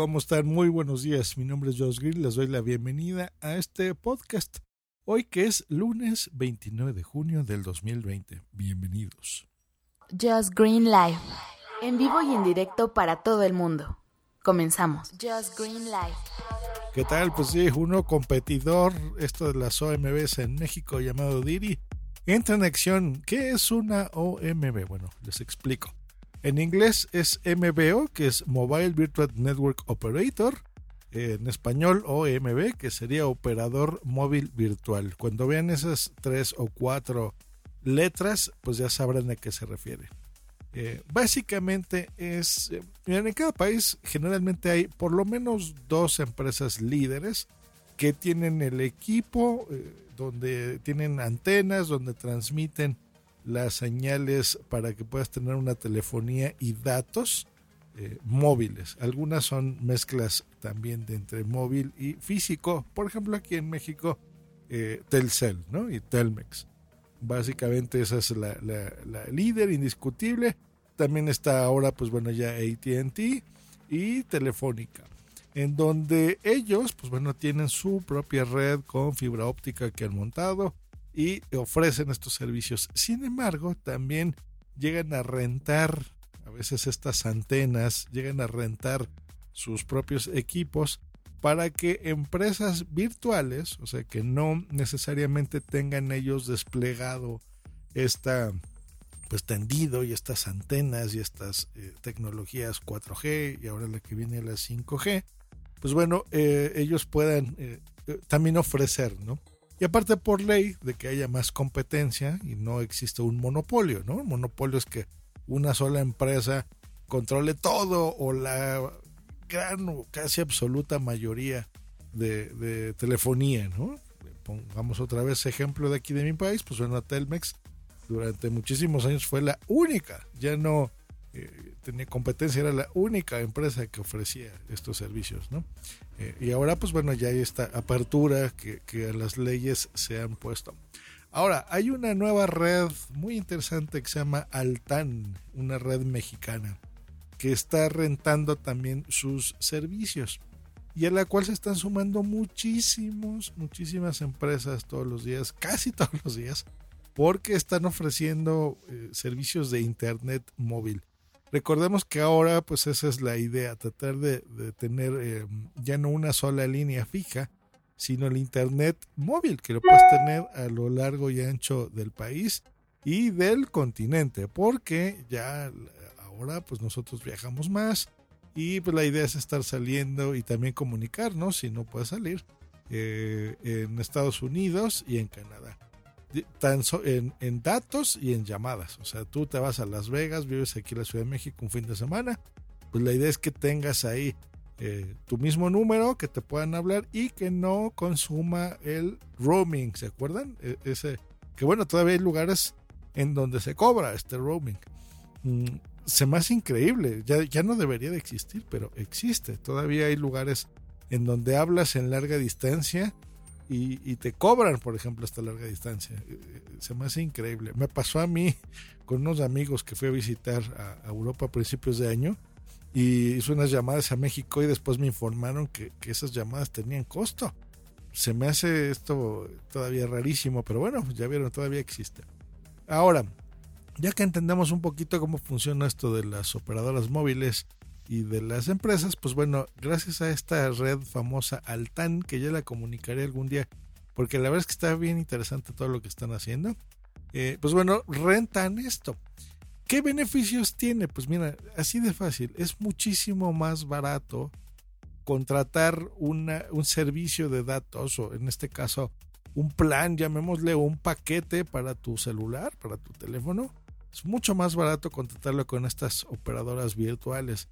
¿Cómo están? Muy buenos días. Mi nombre es Josh Green. Les doy la bienvenida a este podcast. Hoy que es lunes 29 de junio del 2020. Bienvenidos. Just Green Live. En vivo y en directo para todo el mundo. Comenzamos. Just Green Live. ¿Qué tal? Pues sí, uno competidor, esto de las OMBs en México llamado Diri, entra en acción. ¿Qué es una OMB? Bueno, les explico. En inglés es MBO, que es Mobile Virtual Network Operator. En español OMB, que sería Operador Móvil Virtual. Cuando vean esas tres o cuatro letras, pues ya sabrán a qué se refiere. Eh, básicamente es, eh, en cada país generalmente hay por lo menos dos empresas líderes que tienen el equipo, eh, donde tienen antenas, donde transmiten las señales para que puedas tener una telefonía y datos eh, móviles. Algunas son mezclas también de entre móvil y físico. Por ejemplo, aquí en México, eh, Telcel ¿no? y Telmex. Básicamente esa es la, la, líder indiscutible. También está ahora, pues bueno, ya ATT y Telefónica. En donde ellos, pues bueno, tienen su propia red con fibra óptica que han montado y ofrecen estos servicios. Sin embargo, también llegan a rentar a veces estas antenas, llegan a rentar sus propios equipos para que empresas virtuales, o sea, que no necesariamente tengan ellos desplegado esta pues tendido y estas antenas y estas eh, tecnologías 4G y ahora la que viene la 5G, pues bueno, eh, ellos puedan eh, también ofrecer, ¿no? Y aparte por ley de que haya más competencia y no existe un monopolio, ¿no? Un monopolio es que una sola empresa controle todo o la gran o casi absoluta mayoría de, telefonía, ¿no? Pongamos otra vez ejemplo de aquí de mi país, pues bueno, Telmex durante muchísimos años fue la única, ya no eh, tenía competencia, era la única empresa que ofrecía estos servicios, ¿no? Eh, y ahora, pues bueno, ya hay esta apertura que, que las leyes se han puesto. Ahora, hay una nueva red muy interesante que se llama Altan, una red mexicana, que está rentando también sus servicios y a la cual se están sumando muchísimos, muchísimas empresas todos los días, casi todos los días, porque están ofreciendo eh, servicios de Internet móvil. Recordemos que ahora pues esa es la idea, tratar de, tener eh, ya no una sola línea fija, sino el Internet móvil que lo puedes tener a lo largo y ancho del país y del continente, porque ya ahora pues nosotros viajamos más y pues la idea es estar saliendo y también comunicarnos si no puedes salir eh, en Estados Unidos y en Canadá tan en, en, datos y en llamadas. O sea, tú te vas a Las Vegas, vives aquí en la Ciudad de México un fin de semana, pues la idea es que tengas ahí eh, tu mismo número, que te puedan hablar y que no consuma el roaming, ¿se acuerdan? E, ese, que bueno, todavía hay lugares en donde se cobra este roaming. Mm, se me hace increíble, ya, ya no debería de existir, pero existe. Todavía hay lugares en donde hablas en larga distancia y, te cobran, por ejemplo, esta larga distancia. Eh, eh, se me hace increíble. Me pasó a mí con unos amigos que fui a visitar a, Europa a principios de año y hice unas llamadas a México y después me informaron que, esas llamadas tenían costo. Se me hace esto todavía rarísimo, pero bueno, ya vieron, todavía existe. Ahora, ya que entendemos un poquito cómo funciona esto de las operadoras móviles, y de las empresas, pues bueno, gracias a esta red famosa Altan, que ya la comunicaré algún día, porque la verdad es que está bien interesante todo lo que están haciendo, eh, pues bueno, rentan esto. ¿Qué beneficios tiene? Pues mira, así de fácil, es muchísimo más barato contratar una, un servicio de datos o en este caso un plan, llamémosle un paquete para tu celular, para tu teléfono. Es mucho más barato contratarlo con estas operadoras virtuales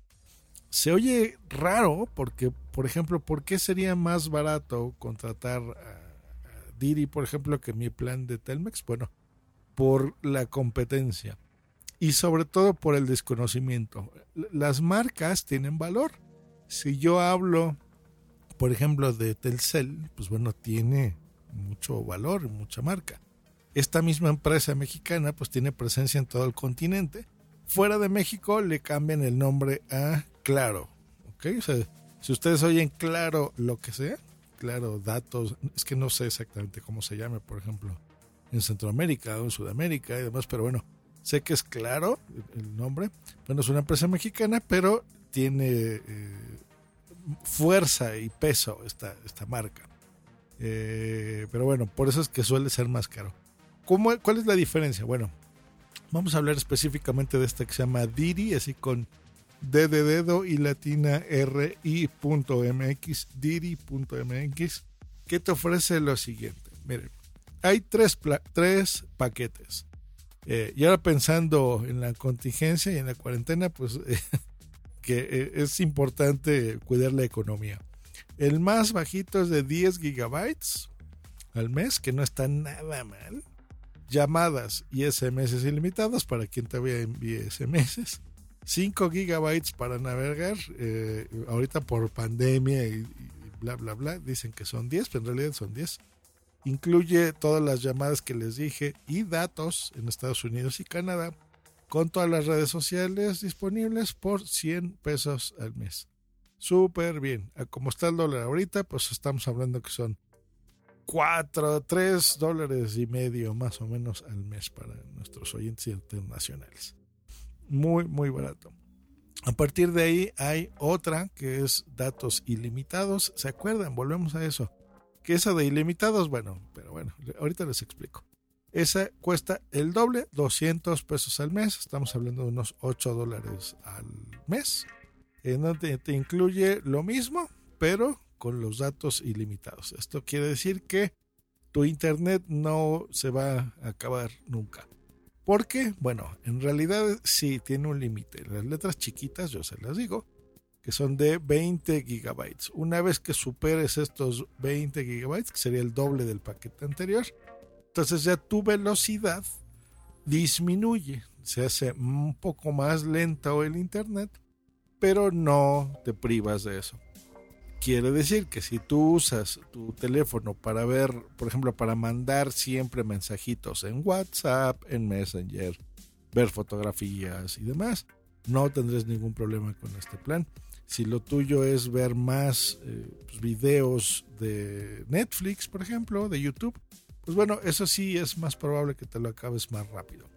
se oye raro porque, por ejemplo, ¿por qué sería más barato contratar a, Diri, por ejemplo, que mi plan de Telmex? Bueno, por la competencia y sobre todo por el desconocimiento. Las marcas tienen valor. Si yo hablo, por ejemplo, de Telcel, pues bueno, tiene mucho valor, y mucha marca. Esta misma empresa mexicana pues tiene presencia en todo el continente. Fuera de México le cambian el nombre a claro. ¿ok? Si ustedes oyen claro lo que sea, claro, datos, es que no sé exactamente cómo se llame, por ejemplo, en Centroamérica o en Sudamérica y demás, pero bueno, sé que es claro el nombre. Bueno, es una empresa mexicana, pero tiene eh, fuerza y peso esta, esta marca. Eh, pero bueno, por eso es que suele ser más caro. ¿Cómo, ¿Cuál es la diferencia? Bueno, vamos a hablar específicamente de esta que se llama Diri, así con D de dedo y latina RI.mx, Diri.mx, que te ofrece lo siguiente. Miren, hay tres, tres paquetes. Eh, y ahora pensando en la contingencia y en la cuarentena, pues que eh, es importante cuidar la economía. El más bajito es de 10 gigabytes al mes, que no está nada mal. Llamadas y SMS ilimitados para quien todavía envíe SMS. 5 gigabytes para navegar. Eh, ahorita por pandemia y, bla, bla, bla, dicen que son 10, pero en realidad son 10. Incluye todas las llamadas que les dije y datos en Estados Unidos y Canadá con todas las redes sociales disponibles por 100 pesos al mes súper bien. Como está el dólar ahorita, pues estamos hablando que son 4, 3 dólares y medio más o menos al mes para nuestros oyentes internacionales. Muy, muy barato. A partir de ahí hay otra que es datos ilimitados. ¿Se acuerdan? Volvemos a eso. Que esa de ilimitados, bueno, pero bueno, ahorita les explico. Esa cuesta el doble, 200 pesos al mes. Estamos hablando de unos 8 dólares al mes en donde te incluye lo mismo, pero con los datos ilimitados. Esto quiere decir que tu internet no se va a acabar nunca. Porque, bueno, en realidad sí tiene un límite. Las letras chiquitas, yo se las digo, que son de 20 gigabytes. Una vez que superes estos 20 gigabytes, que sería el doble del paquete anterior, entonces ya tu velocidad disminuye. Se hace un poco más lento el internet pero no te privas de eso. Quiere decir que si tú usas tu teléfono para ver, por ejemplo, para mandar siempre mensajitos en WhatsApp, en Messenger, ver fotografías y demás, no tendrás ningún problema con este plan. Si lo tuyo es ver más eh, pues, videos de Netflix, por ejemplo, de YouTube, pues bueno, eso sí es más probable que te lo acabes más rápido.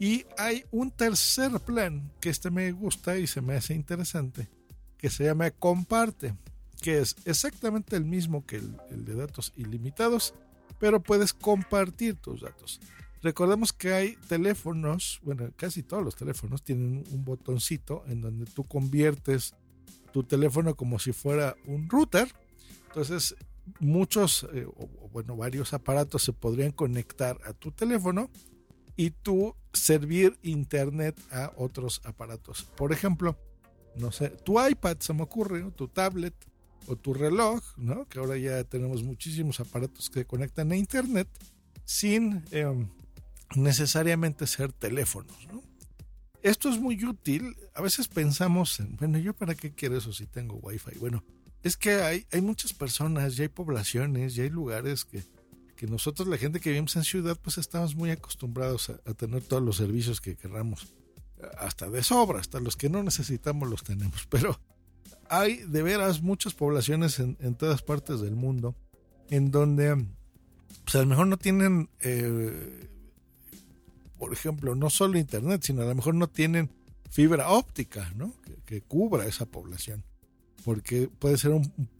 Y hay un tercer plan que este me gusta y se me hace interesante, que se llama Comparte, que es exactamente el mismo que el, de datos ilimitados, pero puedes compartir tus datos. Recordemos que hay teléfonos, bueno, casi todos los teléfonos tienen un botoncito en donde tú conviertes tu teléfono como si fuera un router. Entonces, muchos, eh, o bueno, varios aparatos se podrían conectar a tu teléfono y tú servir internet a otros aparatos. Por ejemplo, no sé, tu iPad se me ocurre, tu tablet o tu reloj, ¿no? Que ahora ya tenemos muchísimos aparatos que conectan a internet sin em, necesariamente ser teléfonos, Esto es muy útil. A veces pensamos en, bueno, ¿yo para qué quiero eso si tengo wifi? Bueno, es que hay, hay muchas personas, ya hay poblaciones, ya hay lugares que que nosotros, la gente que vivimos en ciudad, pues estamos muy acostumbrados a, tener todos los servicios que querramos. Hasta de sobra, hasta los que no necesitamos los tenemos. Pero hay de veras muchas poblaciones en, todas partes del mundo en donde, pues a lo mejor no tienen, eh, por ejemplo, no solo internet, sino a lo mejor no tienen fibra óptica, ¿no? Que, cubra esa población. Porque puede ser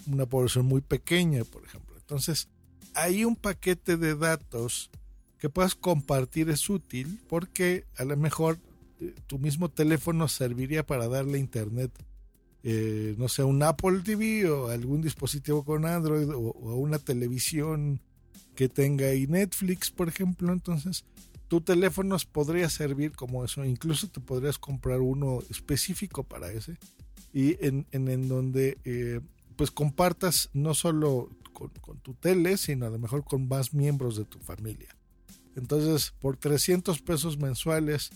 una población muy pequeña, por ejemplo. Entonces, hay un paquete de datos que puedas compartir es útil porque a lo mejor eh, tu mismo teléfono serviría para darle internet, eh, no sé, un Apple TV o algún dispositivo con Android o, una televisión que tenga ahí Netflix, por ejemplo. Entonces, tu teléfono podría servir como eso. Incluso te podrías comprar uno específico para ese y en, en, donde eh, pues compartas no solo con, tu tele, sino a lo mejor con más miembros de tu familia. Entonces, por 300 pesos mensuales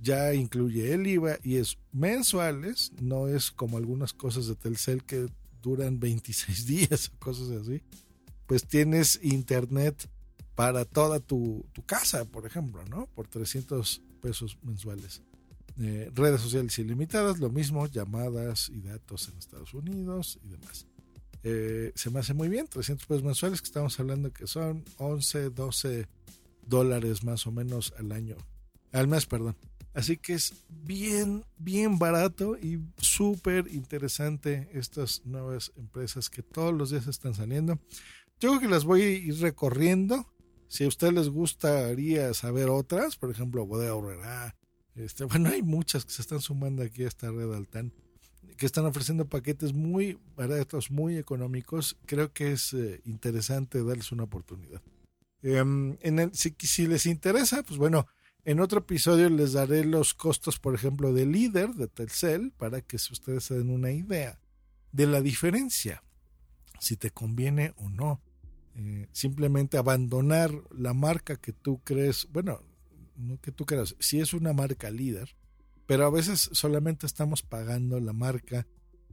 ya incluye el IVA y es mensuales, no es como algunas cosas de Telcel que duran 26 días o cosas así. Pues tienes internet para toda tu, tu casa, por ejemplo, ¿no? Por 300 pesos mensuales. Eh, redes sociales ilimitadas, lo mismo, llamadas y datos en Estados Unidos y demás. Eh, se me hace muy bien, 300 pesos mensuales, que estamos hablando que son 11, 12 dólares más o menos al año, al mes, perdón. Así que es bien, bien barato y súper interesante estas nuevas empresas que todos los días están saliendo. Yo creo que las voy a ir recorriendo. Si a ustedes les gustaría saber otras, por ejemplo, Bodega Horrera, este, bueno, hay muchas que se están sumando aquí a esta red Altan, que están ofreciendo paquetes muy baratos, muy económicos. Creo que es eh, interesante darles una oportunidad. Em, en el, si, si les interesa, pues bueno, en otro episodio les daré los costos, por ejemplo, de líder de Telcel para que ustedes se den una idea de la diferencia, si te conviene o no. Eh, simplemente abandonar la marca que tú crees, bueno, no que tú creas, si es una marca líder, pero a veces solamente estamos pagando la marca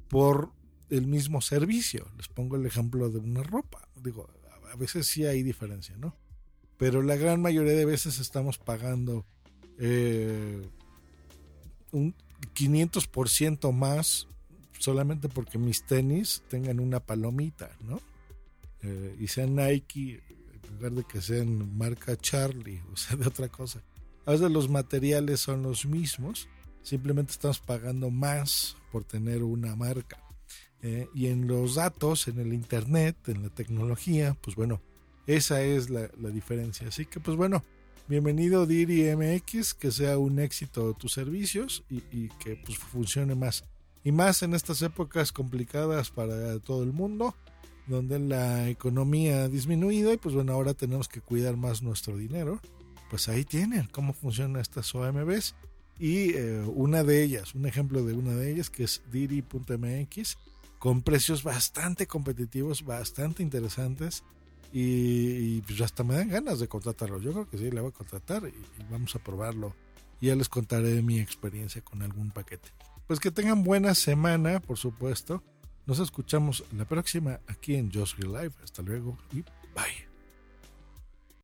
por el mismo servicio. Les pongo el ejemplo de una ropa. Digo, a veces sí hay diferencia, ¿no? Pero la gran mayoría de veces estamos pagando eh, un 500% más solamente porque mis tenis tengan una palomita, ¿no? Eh, y sean Nike en lugar de que sean marca Charlie, o sea, de otra cosa. A veces los materiales son los mismos, simplemente estamos pagando más por tener una marca. Eh, y en los datos, en el Internet, en la tecnología, pues bueno, esa es la, diferencia. Así que pues bueno, bienvenido Diri MX, que sea un éxito tus servicios y, que pues funcione más. Y más en estas épocas complicadas para todo el mundo, donde la economía ha disminuido y pues bueno, ahora tenemos que cuidar más nuestro dinero. Pues ahí tienen cómo funcionan estas OMBs. Y eh, una de ellas, un ejemplo de una de ellas, que es Diri.mx, con precios bastante competitivos, bastante interesantes y, pues hasta me dan ganas de contratarlo. Yo creo que sí, le voy a contratar y, vamos a probarlo. Y ya les contaré mi experiencia con algún paquete. Pues que tengan buena semana, por supuesto. Nos escuchamos la próxima aquí en Just Live. Hasta luego y bye.